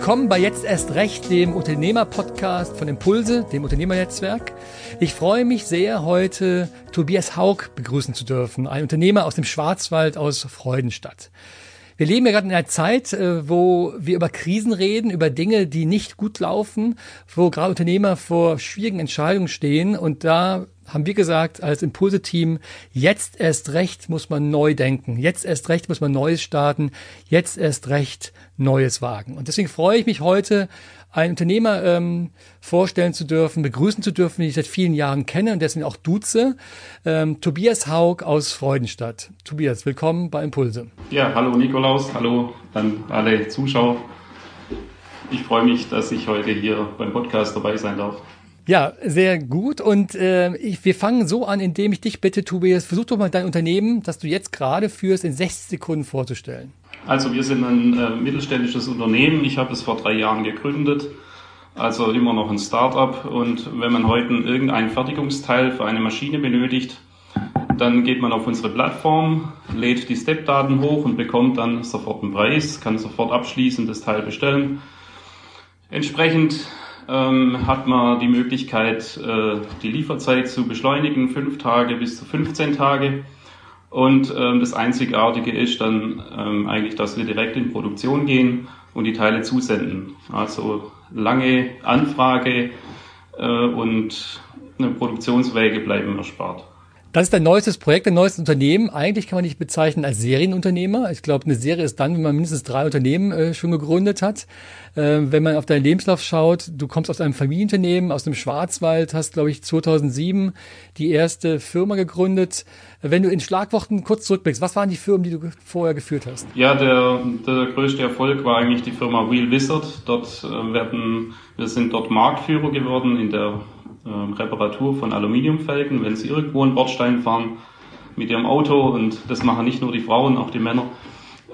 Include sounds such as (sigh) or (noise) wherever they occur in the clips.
Willkommen bei Jetzt erst recht, dem Unternehmer-Podcast von Impulse, dem Unternehmernetzwerk. Ich freue mich sehr, heute Tobias Haug begrüßen zu dürfen, ein Unternehmer aus dem Schwarzwald aus Freudenstadt. Wir leben ja gerade in einer Zeit, äh, wo wir über Krisen reden, über Dinge, die nicht gut laufen, wo gerade Unternehmer vor schwierigen Entscheidungen stehen. Und da haben wir gesagt, als Impulse-Team, jetzt erst recht muss man neu denken. Jetzt erst recht muss man Neues starten. Jetzt erst recht Neues wagen. Und deswegen freue ich mich heute, einen Unternehmer ähm, vorstellen zu dürfen, begrüßen zu dürfen, den ich seit vielen Jahren kenne und deswegen auch duze. Ähm, Tobias Haug aus Freudenstadt. Tobias, willkommen bei Impulse. Ja, hallo Nikolaus, hallo an alle Zuschauer. Ich freue mich, dass ich heute hier beim Podcast dabei sein darf. Ja, sehr gut. Und äh, ich, wir fangen so an, indem ich dich bitte, Tobias, versuch doch mal dein Unternehmen, das du jetzt gerade führst, in 60 Sekunden vorzustellen. Also wir sind ein äh, mittelständisches Unternehmen. Ich habe es vor drei Jahren gegründet. Also immer noch ein Start-up. Und wenn man heute irgendein Fertigungsteil für eine Maschine benötigt, dann geht man auf unsere Plattform, lädt die Step-Daten hoch und bekommt dann sofort einen Preis, kann sofort abschließend das Teil bestellen. Entsprechend ähm, hat man die Möglichkeit, äh, die Lieferzeit zu beschleunigen, fünf Tage bis zu 15 Tage. Und ähm, das Einzigartige ist dann ähm, eigentlich, dass wir direkt in Produktion gehen und die Teile zusenden. Also lange Anfrage äh, und Produktionswege bleiben erspart. Das ist dein neuestes Projekt, dein neuestes Unternehmen. Eigentlich kann man dich bezeichnen als Serienunternehmer. Ich glaube, eine Serie ist dann, wenn man mindestens drei Unternehmen äh, schon gegründet hat. Äh, wenn man auf deinen Lebenslauf schaut, du kommst aus einem Familienunternehmen, aus dem Schwarzwald, hast, glaube ich, 2007 die erste Firma gegründet. Wenn du in Schlagworten kurz zurückblickst, was waren die Firmen, die du vorher geführt hast? Ja, der, der größte Erfolg war eigentlich die Firma Wheel Wizard. Dort äh, werden, wir sind dort Marktführer geworden in der ähm, Reparatur von Aluminiumfelgen, wenn sie irgendwo einen Bordstein fahren mit ihrem Auto und das machen nicht nur die Frauen, auch die Männer,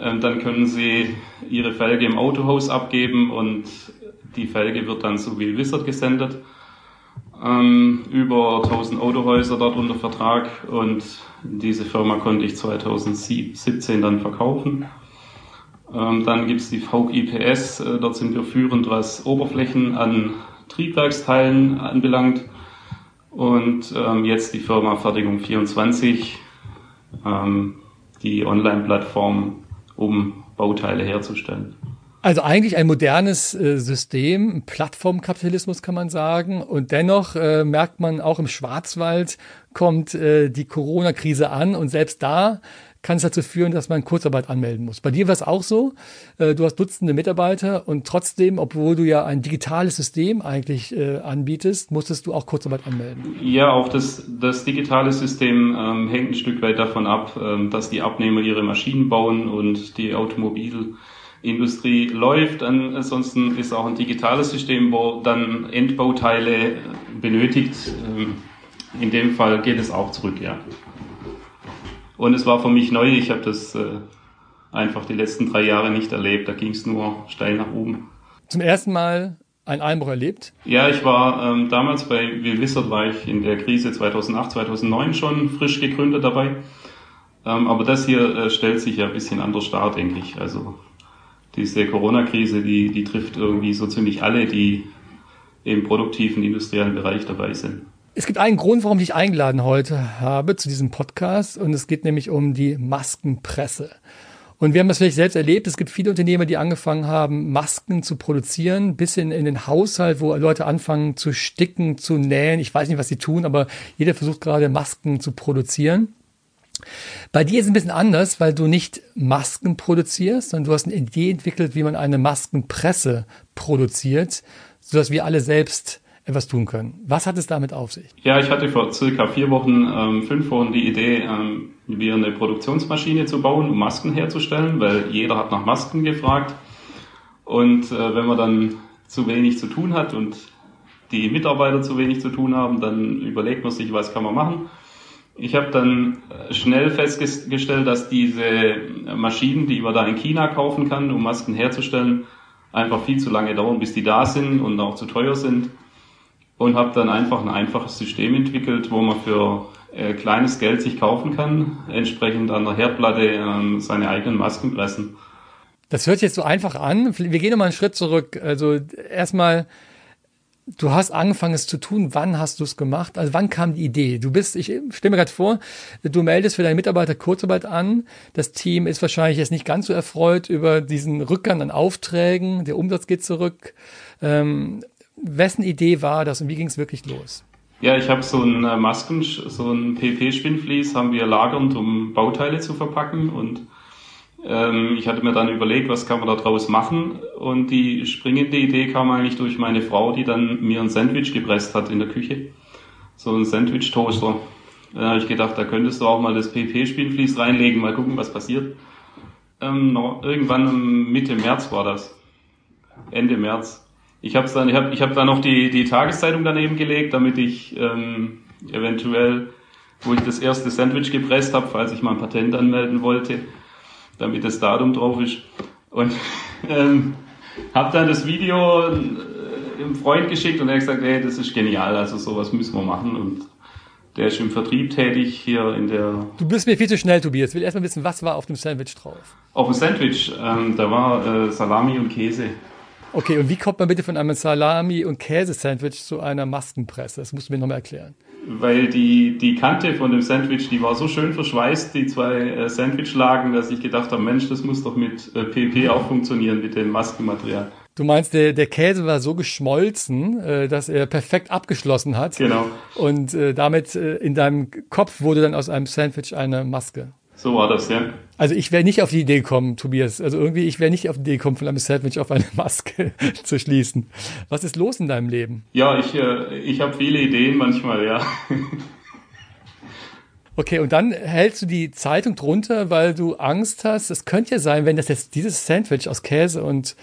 ähm, dann können sie ihre Felge im Autohaus abgeben und die Felge wird dann zu Wheel Wizard gesendet. Ähm, über 1000 Autohäuser dort unter Vertrag und diese Firma konnte ich 2017 dann verkaufen. Ähm, dann gibt es die VG IPS, äh, dort sind wir führend, was Oberflächen an Triebwerksteilen anbelangt. Und ähm, jetzt die Firma Fertigung 24, ähm, die Online-Plattform, um Bauteile herzustellen. Also eigentlich ein modernes äh, System, Plattformkapitalismus kann man sagen. Und dennoch äh, merkt man auch im Schwarzwald kommt äh, die Corona-Krise an und selbst da kann es dazu führen, dass man Kurzarbeit anmelden muss. Bei dir war es auch so. Äh, du hast Dutzende Mitarbeiter und trotzdem, obwohl du ja ein digitales System eigentlich äh, anbietest, musstest du auch Kurzarbeit anmelden. Ja, auch das, das digitale System ähm, hängt ein Stück weit davon ab, ähm, dass die Abnehmer ihre Maschinen bauen und die Automobilindustrie läuft. Ansonsten ist auch ein digitales System, wo dann Endbauteile benötigt. Ähm, in dem Fall geht es auch zurück, ja. Und es war für mich neu. Ich habe das äh, einfach die letzten drei Jahre nicht erlebt. Da ging es nur steil nach oben. Zum ersten Mal ein Einbruch erlebt? Ja, ich war ähm, damals bei Will Wizard war ich in der Krise 2008, 2009 schon frisch gegründet dabei. Ähm, aber das hier äh, stellt sich ja ein bisschen anders dar, denke ich. Also diese Corona-Krise, die, die trifft irgendwie so ziemlich alle, die im produktiven industriellen Bereich dabei sind. Es gibt einen Grund, warum ich dich eingeladen heute habe zu diesem Podcast und es geht nämlich um die Maskenpresse. Und wir haben das vielleicht selbst erlebt. Es gibt viele Unternehmer, die angefangen haben, Masken zu produzieren, bis in, in den Haushalt, wo Leute anfangen zu sticken, zu nähen. Ich weiß nicht, was sie tun, aber jeder versucht gerade Masken zu produzieren. Bei dir ist es ein bisschen anders, weil du nicht Masken produzierst, sondern du hast eine Idee entwickelt, wie man eine Maskenpresse produziert, sodass wir alle selbst etwas tun können. Was hat es damit auf sich? Ja, ich hatte vor circa vier Wochen, ähm, fünf Wochen die Idee, ähm, mir eine Produktionsmaschine zu bauen, um Masken herzustellen, weil jeder hat nach Masken gefragt. Und äh, wenn man dann zu wenig zu tun hat und die Mitarbeiter zu wenig zu tun haben, dann überlegt man sich, was kann man machen. Ich habe dann äh, schnell festgestellt, dass diese Maschinen, die man da in China kaufen kann, um Masken herzustellen, einfach viel zu lange dauern, bis die da sind und auch zu teuer sind und habe dann einfach ein einfaches System entwickelt, wo man für äh, kleines Geld sich kaufen kann, entsprechend an der Herdplatte äh, seine eigenen Masken pressen. Das hört sich jetzt so einfach an. Wir gehen nochmal einen Schritt zurück. Also erstmal, du hast angefangen, es zu tun. Wann hast du es gemacht? Also wann kam die Idee? Du bist, ich stelle mir gerade vor, du meldest für deine Mitarbeiter Kurzarbeit an. Das Team ist wahrscheinlich jetzt nicht ganz so erfreut über diesen Rückgang an Aufträgen. Der Umsatz geht zurück. Ähm, wessen Idee war das und wie ging es wirklich los? Ja, ich habe so ein äh, Masken, so ein PP-Spinnflies haben wir lagernd, um Bauteile zu verpacken und ähm, ich hatte mir dann überlegt, was kann man da draus machen und die springende Idee kam eigentlich durch meine Frau, die dann mir ein Sandwich gepresst hat in der Küche. So ein Sandwich-Toaster. Da habe ich gedacht, da könntest du auch mal das PP-Spinnflies reinlegen, mal gucken, was passiert. Ähm, irgendwann Mitte März war das. Ende März. Ich habe dann, ich habe, ich habe dann noch die die Tageszeitung daneben gelegt, damit ich ähm, eventuell, wo ich das erste Sandwich gepresst habe, falls ich mal ein Patent anmelden wollte, damit das Datum drauf ist. Und (laughs) ähm, habe dann das Video äh, im Freund geschickt und er hat gesagt, hey, das ist genial, also sowas müssen wir machen und der ist im Vertrieb tätig hier in der. Du bist mir viel zu schnell, Tobias. Ich will erstmal wissen, was war auf dem Sandwich drauf? Auf dem Sandwich, ähm, da war äh, Salami und Käse. Okay, und wie kommt man bitte von einem Salami- und Käse-Sandwich zu einer Maskenpresse? Das musst du mir nochmal erklären weil die, die Kante von dem Sandwich, die war so schön verschweißt, die zwei äh, Sandwichlagen, dass ich gedacht habe, Mensch, das muss doch mit äh, PP auch funktionieren, mit dem Maskenmaterial. Du meinst, der, der Käse war so geschmolzen, äh, dass er perfekt abgeschlossen hat. Genau. Und äh, damit äh, in deinem Kopf wurde dann aus einem Sandwich eine Maske. So war das, ja. Also ich wäre nicht auf die Idee gekommen, Tobias. Also irgendwie, ich wäre nicht auf die Idee gekommen, von einem Sandwich auf eine Maske (laughs) zu schließen. Was ist los in deinem Leben? Ja, ich, äh, ich habe viele Ideen manchmal, ja. (laughs) Okay, und dann hältst du die Zeitung drunter, weil du Angst hast. Es könnte ja sein, wenn das jetzt dieses Sandwich aus Käse und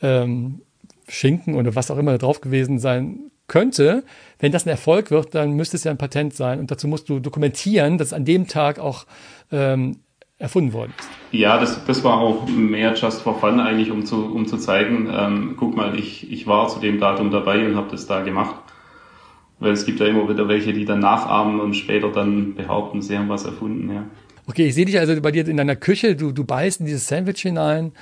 ähm, Schinken oder was auch immer da drauf gewesen sein könnte, wenn das ein Erfolg wird, dann müsste es ja ein Patent sein. Und dazu musst du dokumentieren, dass an dem Tag auch ähm, erfunden worden ist. Ja, das, das war auch mehr just for fun eigentlich, um zu, um zu zeigen, ähm, guck mal, ich, ich war zu dem Datum dabei und habe das da gemacht. Weil es gibt ja immer wieder welche, die dann nachahmen und später dann behaupten, sie haben was erfunden, ja. Okay, ich sehe dich also bei dir in deiner Küche, du, du beißt in dieses Sandwich hinein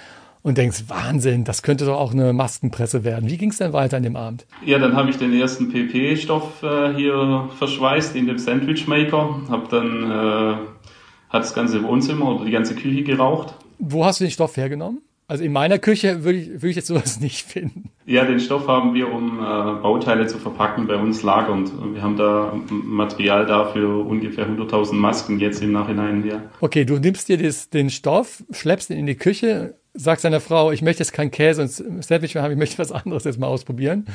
und denkst, Wahnsinn, das könnte doch auch eine Maskenpresse werden. Wie ging es denn weiter an dem Abend? Ja, dann habe ich den ersten PP-Stoff äh, hier verschweißt in dem Sandwichmaker, habe dann äh, hat das ganze Wohnzimmer oder die ganze Küche geraucht. Wo hast du den Stoff hergenommen? Also in meiner Küche würde ich, würde ich jetzt sowas (laughs) nicht finden. Ja, den Stoff haben wir, um äh, Bauteile zu verpacken, bei uns lagernd. Wir haben da Material dafür ungefähr 100.000 Masken jetzt im Nachhinein. Ja. Okay, du nimmst dir das, den Stoff, schleppst ihn in die Küche, sagst deiner Frau, ich möchte jetzt keinen Käse und Sandwich mehr haben, ich möchte was anderes jetzt mal ausprobieren.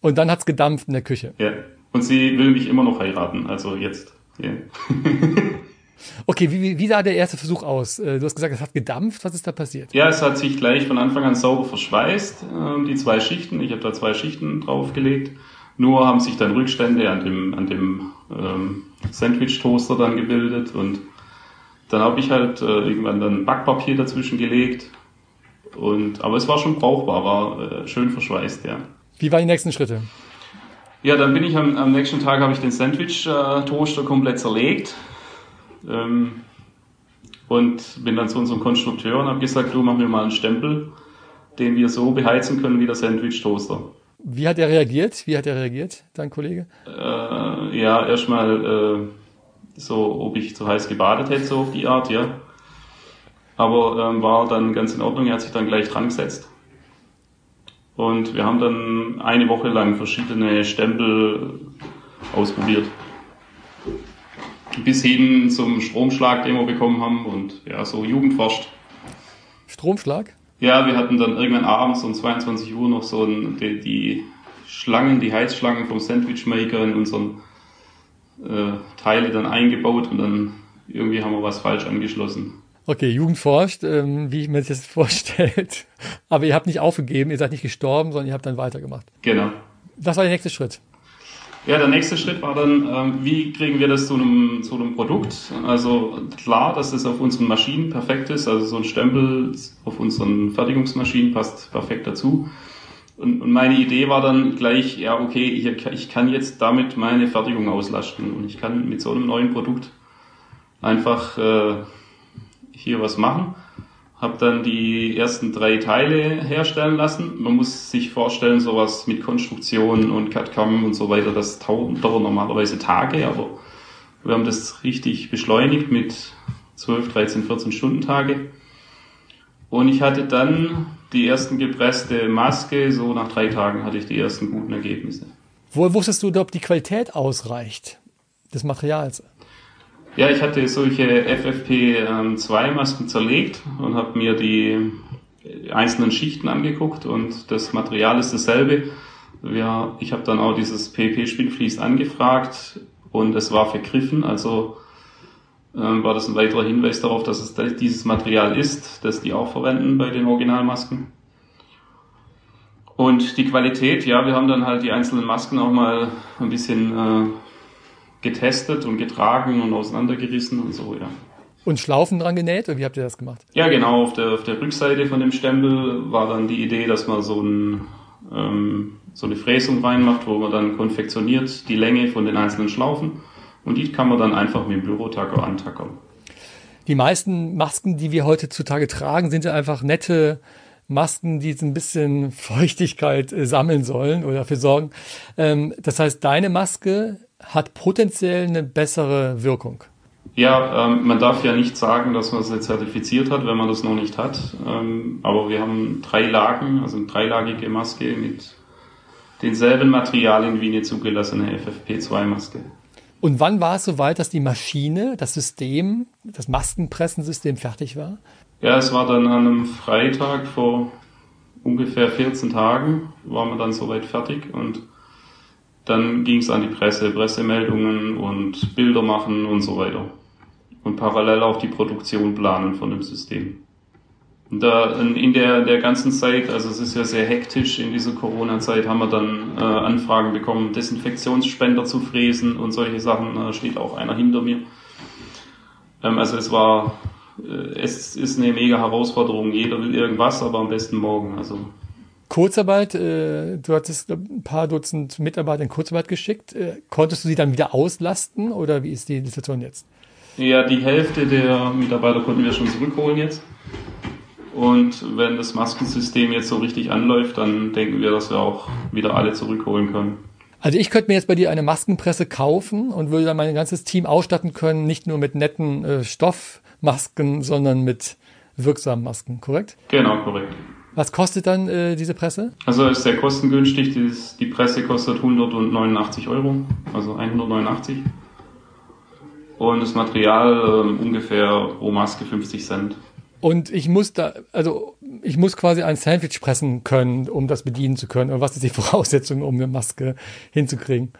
Und dann hat's gedampft in der Küche. Ja, und sie will mich immer noch heiraten, also jetzt. Ja. (laughs) Okay, wie, wie sah der erste Versuch aus? Äh, du hast gesagt, es hat gedampft. Was ist da passiert? Ja, es hat sich gleich von Anfang an sauber verschweißt, ähm, die zwei Schichten. Ich habe da zwei Schichten draufgelegt. Nur haben sich dann Rückstände an dem, an dem ähm, Sandwich-Toaster dann gebildet und dann habe ich halt äh, irgendwann dann Backpapier dazwischen gelegt. Und, aber es war schon brauchbar, war äh, schön verschweißt, ja. Wie waren die nächsten Schritte? Ja, dann bin ich am, am nächsten Tag habe ich den Sandwich-Toaster komplett zerlegt, ähm, und bin dann zu unserem Konstrukteur und habe gesagt, du mach mir mal einen Stempel, den wir so beheizen können wie der Sandwich-Toaster. Wie hat er reagiert? Wie hat er reagiert, dein Kollege? Äh, ja, erstmal äh, so, ob ich zu heiß gebadet hätte, so auf die Art, ja. Aber ähm, war dann ganz in Ordnung, er hat sich dann gleich dran gesetzt. Und wir haben dann eine Woche lang verschiedene Stempel ausprobiert bis hin zum Stromschlag, den wir bekommen haben und ja, so Jugendforscht. Stromschlag? Ja, wir hatten dann irgendwann abends um 22 Uhr noch so ein, die, die Schlangen, die Heizschlangen vom Sandwichmaker in unseren äh, Teile dann eingebaut und dann irgendwie haben wir was falsch angeschlossen. Okay, Jugend forscht, ähm, wie ich mir das jetzt (laughs) vorstellt. Aber ihr habt nicht aufgegeben, ihr seid nicht gestorben, sondern ihr habt dann weitergemacht. Genau. Was war der nächste Schritt? Ja, der nächste Schritt war dann, ähm, wie kriegen wir das zu einem, zu einem Produkt? Also klar, dass es auf unseren Maschinen perfekt ist, also so ein Stempel auf unseren Fertigungsmaschinen passt perfekt dazu. Und, und meine Idee war dann gleich, ja, okay, ich, ich kann jetzt damit meine Fertigung auslasten und ich kann mit so einem neuen Produkt einfach äh, hier was machen. habe dann die ersten drei Teile herstellen lassen. Man muss sich vorstellen, sowas mit Konstruktion und CAD-CAM und so weiter, das dauert normalerweise Tage, aber wir haben das richtig beschleunigt mit 12, 13, 14 Stunden Tage. Und ich hatte dann die ersten gepresste Maske, so nach drei Tagen hatte ich die ersten guten Ergebnisse. Woher wusstest du, ob die Qualität ausreicht des Materials? Ja, ich hatte solche FFP2-Masken zerlegt und habe mir die einzelnen Schichten angeguckt und das Material ist dasselbe. Ja, ich habe dann auch dieses PP-Spinnflies angefragt und es war vergriffen, also ähm, war das ein weiterer Hinweis darauf, dass es dieses Material ist, das die auch verwenden bei den Originalmasken. Und die Qualität, ja, wir haben dann halt die einzelnen Masken auch mal ein bisschen äh, getestet und getragen und auseinandergerissen und so, ja. Und Schlaufen dran genäht? Oder wie habt ihr das gemacht? Ja, genau. Auf der, auf der Rückseite von dem Stempel war dann die Idee, dass man so, ein, ähm, so eine Fräsung reinmacht, wo man dann konfektioniert die Länge von den einzelnen Schlaufen. Und die kann man dann einfach mit dem Bürotacker antackern. Die meisten Masken, die wir heutzutage tragen, sind ja einfach nette Masken, die ein bisschen (laughs) Feuchtigkeit äh, sammeln sollen oder dafür sorgen. Ähm, das heißt, deine Maske hat potenziell eine bessere Wirkung. Ja, ähm, man darf ja nicht sagen, dass man sie zertifiziert hat, wenn man das noch nicht hat. Ähm, aber wir haben drei Lagen, also eine dreilagige Maske mit denselben Materialien wie eine zugelassene FFP2-Maske. Und wann war es soweit, dass die Maschine, das System, das Maskenpressensystem fertig war? Ja, es war dann an einem Freitag vor ungefähr 14 Tagen, waren wir dann soweit fertig und dann ging es an die Presse, Pressemeldungen und Bilder machen und so weiter. Und parallel auch die Produktion planen von dem System. Da in der, der ganzen Zeit, also es ist ja sehr hektisch in dieser Corona-Zeit, haben wir dann äh, Anfragen bekommen, Desinfektionsspender zu fräsen und solche Sachen. Da steht auch einer hinter mir. Ähm, also es war, äh, es ist eine mega Herausforderung. Jeder will irgendwas, aber am besten morgen. Also Kurzarbeit, äh, du hattest ein paar Dutzend Mitarbeiter in Kurzarbeit geschickt. Äh, konntest du sie dann wieder auslasten oder wie ist die Situation jetzt? Ja, die Hälfte der Mitarbeiter konnten wir schon zurückholen jetzt. Und wenn das Maskensystem jetzt so richtig anläuft, dann denken wir, dass wir auch wieder alle zurückholen können. Also ich könnte mir jetzt bei dir eine Maskenpresse kaufen und würde dann mein ganzes Team ausstatten können, nicht nur mit netten äh, Stoffmasken, sondern mit wirksamen Masken, korrekt? Genau, korrekt. Was kostet dann äh, diese Presse? Also ist sehr kostengünstig. Die, die Presse kostet 189 Euro, also 189. Und das Material äh, ungefähr pro Maske 50 Cent. Und ich muss da, also ich muss quasi ein Sandwich pressen können, um das bedienen zu können. Und was ist die (laughs) Voraussetzung, um eine Maske hinzukriegen?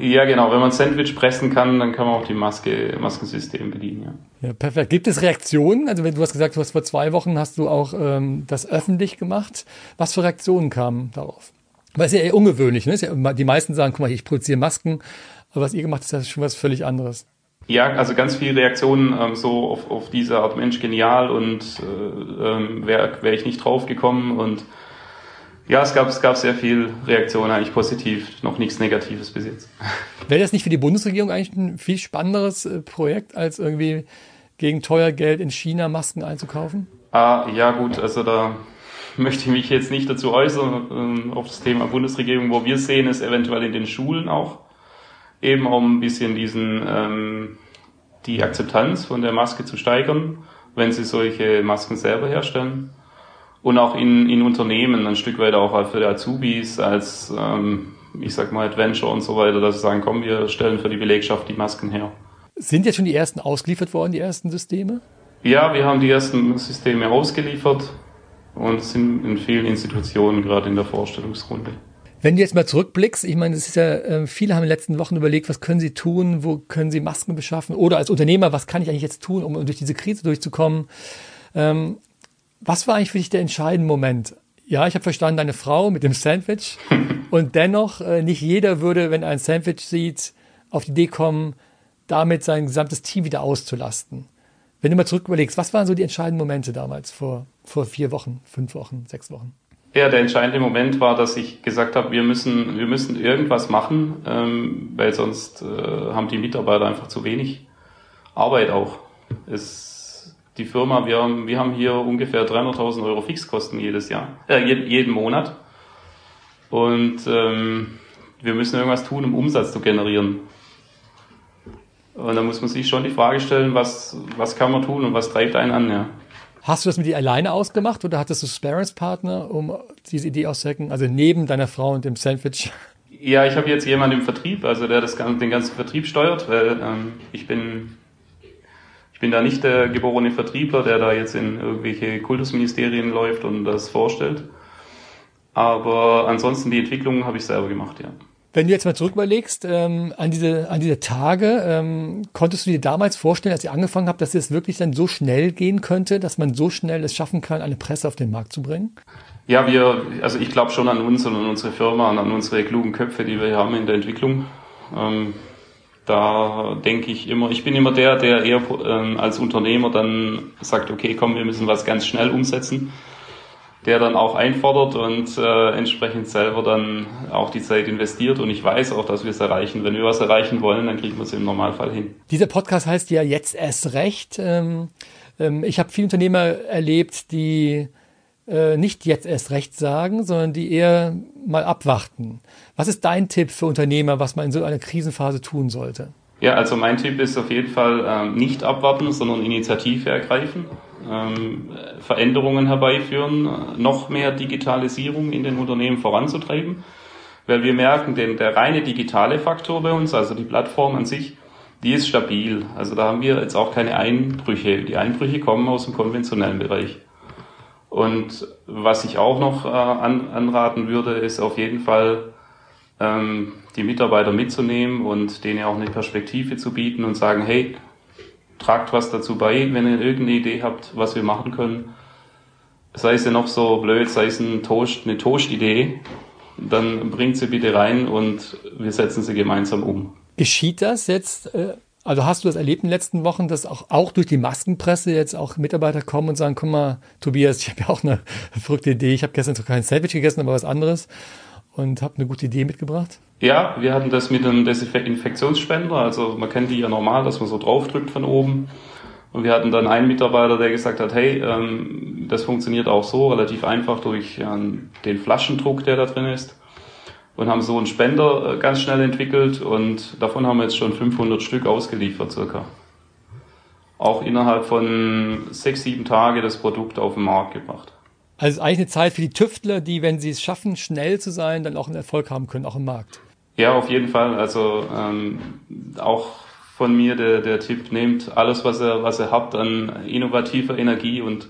Ja, genau. Wenn man Sandwich pressen kann, dann kann man auch die Maske, Maskensystem bedienen. Ja. ja, perfekt. Gibt es Reaktionen? Also wenn du hast gesagt, du hast vor zwei Wochen hast du auch ähm, das öffentlich gemacht. Was für Reaktionen kamen darauf? Weil es ist ja eher ungewöhnlich. Ne? Ja, die meisten sagen, guck mal, ich produziere Masken. Aber was ihr gemacht habt, ist ja schon was völlig anderes. Ja, also ganz viele Reaktionen ähm, so auf, auf diese Art Mensch genial und äh, ähm, wäre wär ich nicht drauf gekommen und ja, es gab, es gab sehr viel Reaktionen, eigentlich positiv, noch nichts Negatives bis jetzt. (laughs) Wäre das nicht für die Bundesregierung eigentlich ein viel spannenderes äh, Projekt, als irgendwie gegen teuer Geld in China Masken einzukaufen? Ah, ja gut, also da möchte ich mich jetzt nicht dazu äußern ähm, auf das Thema Bundesregierung. Wo wir sehen, ist eventuell in den Schulen auch eben um ein bisschen diesen ähm, die Akzeptanz von der Maske zu steigern, wenn sie solche Masken selber herstellen. Und auch in, in Unternehmen ein Stück weit auch für die Azubis als, ähm, ich sag mal, Adventure und so weiter, dass sie sagen, komm, wir stellen für die Belegschaft die Masken her. Sind jetzt schon die ersten ausgeliefert worden, die ersten Systeme? Ja, wir haben die ersten Systeme ausgeliefert und sind in vielen Institutionen gerade in der Vorstellungsrunde. Wenn du jetzt mal zurückblickst, ich meine, es ist ja, äh, viele haben in den letzten Wochen überlegt, was können sie tun, wo können sie Masken beschaffen oder als Unternehmer, was kann ich eigentlich jetzt tun, um durch diese Krise durchzukommen. Ähm, was war eigentlich für dich der entscheidende Moment? Ja, ich habe verstanden, deine Frau mit dem Sandwich (laughs) und dennoch, äh, nicht jeder würde, wenn er ein Sandwich sieht, auf die Idee kommen, damit sein gesamtes Team wieder auszulasten. Wenn du mal zurück überlegst, was waren so die entscheidenden Momente damals vor, vor vier Wochen, fünf Wochen, sechs Wochen? Ja, der entscheidende Moment war, dass ich gesagt habe, wir müssen, wir müssen irgendwas machen, ähm, weil sonst äh, haben die Mitarbeiter einfach zu wenig Arbeit auch. Es, die Firma, wir haben, wir haben hier ungefähr 300.000 Euro Fixkosten jedes Jahr, äh, jeden Monat. Und ähm, wir müssen irgendwas tun, um Umsatz zu generieren. Und da muss man sich schon die Frage stellen, was, was kann man tun und was treibt einen an, ja. Hast du das mit dir alleine ausgemacht oder hattest du Sparringspartner, um diese Idee auszuhacken? Also neben deiner Frau und dem Sandwich? Ja, ich habe jetzt jemanden im Vertrieb, also der das, den ganzen Vertrieb steuert, weil ähm, ich bin ich bin da nicht der geborene Vertriebler, der da jetzt in irgendwelche Kultusministerien läuft und das vorstellt. Aber ansonsten die Entwicklung habe ich selber gemacht, ja. Wenn du jetzt mal zurück überlegst, ähm, an, diese, an diese Tage, ähm, konntest du dir damals vorstellen, als ihr angefangen habt, dass es wirklich dann so schnell gehen könnte, dass man so schnell es schaffen kann, eine Presse auf den Markt zu bringen? Ja, wir, also ich glaube schon an uns und an unsere Firma und an unsere klugen Köpfe, die wir haben in der Entwicklung. Ähm, da denke ich immer, ich bin immer der, der eher ähm, als Unternehmer dann sagt, okay, komm, wir müssen was ganz schnell umsetzen der dann auch einfordert und äh, entsprechend selber dann auch die Zeit investiert. Und ich weiß auch, dass wir es erreichen. Wenn wir was erreichen wollen, dann kriegen wir es im Normalfall hin. Dieser Podcast heißt ja jetzt erst recht. Ähm, ähm, ich habe viele Unternehmer erlebt, die äh, nicht jetzt erst recht sagen, sondern die eher mal abwarten. Was ist dein Tipp für Unternehmer, was man in so einer Krisenphase tun sollte? Ja, also mein Tipp ist auf jeden Fall ähm, nicht abwarten, sondern Initiative ergreifen, ähm, Veränderungen herbeiführen, noch mehr Digitalisierung in den Unternehmen voranzutreiben, weil wir merken, denn der reine digitale Faktor bei uns, also die Plattform an sich, die ist stabil. Also da haben wir jetzt auch keine Einbrüche. Die Einbrüche kommen aus dem konventionellen Bereich. Und was ich auch noch äh, an, anraten würde, ist auf jeden Fall ähm, die Mitarbeiter mitzunehmen und denen auch eine Perspektive zu bieten und sagen, hey, tragt was dazu bei, wenn ihr irgendeine Idee habt, was wir machen können. Sei es ja noch so blöd, sei es ein Toast, eine Toast-Idee, dann bringt sie bitte rein und wir setzen sie gemeinsam um. Geschieht das jetzt? Äh, also hast du das erlebt in den letzten Wochen, dass auch, auch durch die Maskenpresse jetzt auch Mitarbeiter kommen und sagen, guck mal, Tobias, ich habe ja auch eine (laughs) verrückte Idee, ich habe gestern zwar kein Sandwich gegessen, aber was anderes und habe eine gute Idee mitgebracht? Ja, wir hatten das mit einem Desinfektionsspender. Also man kennt die ja normal, dass man so draufdrückt von oben. Und wir hatten dann einen Mitarbeiter, der gesagt hat, hey, ähm, das funktioniert auch so relativ einfach durch ähm, den Flaschendruck, der da drin ist. Und haben so einen Spender äh, ganz schnell entwickelt und davon haben wir jetzt schon 500 Stück ausgeliefert circa. Auch innerhalb von sechs, sieben Tage das Produkt auf den Markt gebracht. Also es ist eigentlich eine Zeit für die Tüftler, die, wenn sie es schaffen, schnell zu sein, dann auch einen Erfolg haben können, auch im Markt. Ja, auf jeden Fall. Also ähm, auch von mir der, der Tipp, nehmt alles, was ihr, was ihr habt an innovativer Energie und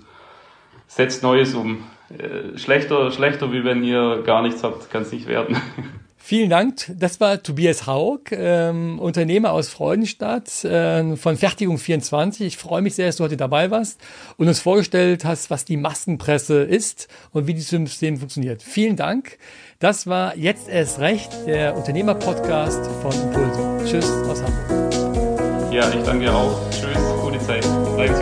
setzt Neues um. Äh, schlechter, schlechter, wie wenn ihr gar nichts habt, kann es nicht werden. (laughs) Vielen Dank. Das war Tobias Haug, ähm, Unternehmer aus Freudenstadt äh, von Fertigung 24. Ich freue mich sehr, dass du heute dabei warst und uns vorgestellt hast, was die Maskenpresse ist und wie dieses System funktioniert. Vielen Dank. Das war jetzt erst recht der Unternehmer-Podcast von Impulse. Tschüss aus Hamburg. Ja, ich danke auch. Tschüss, gute Zeit. Bleibt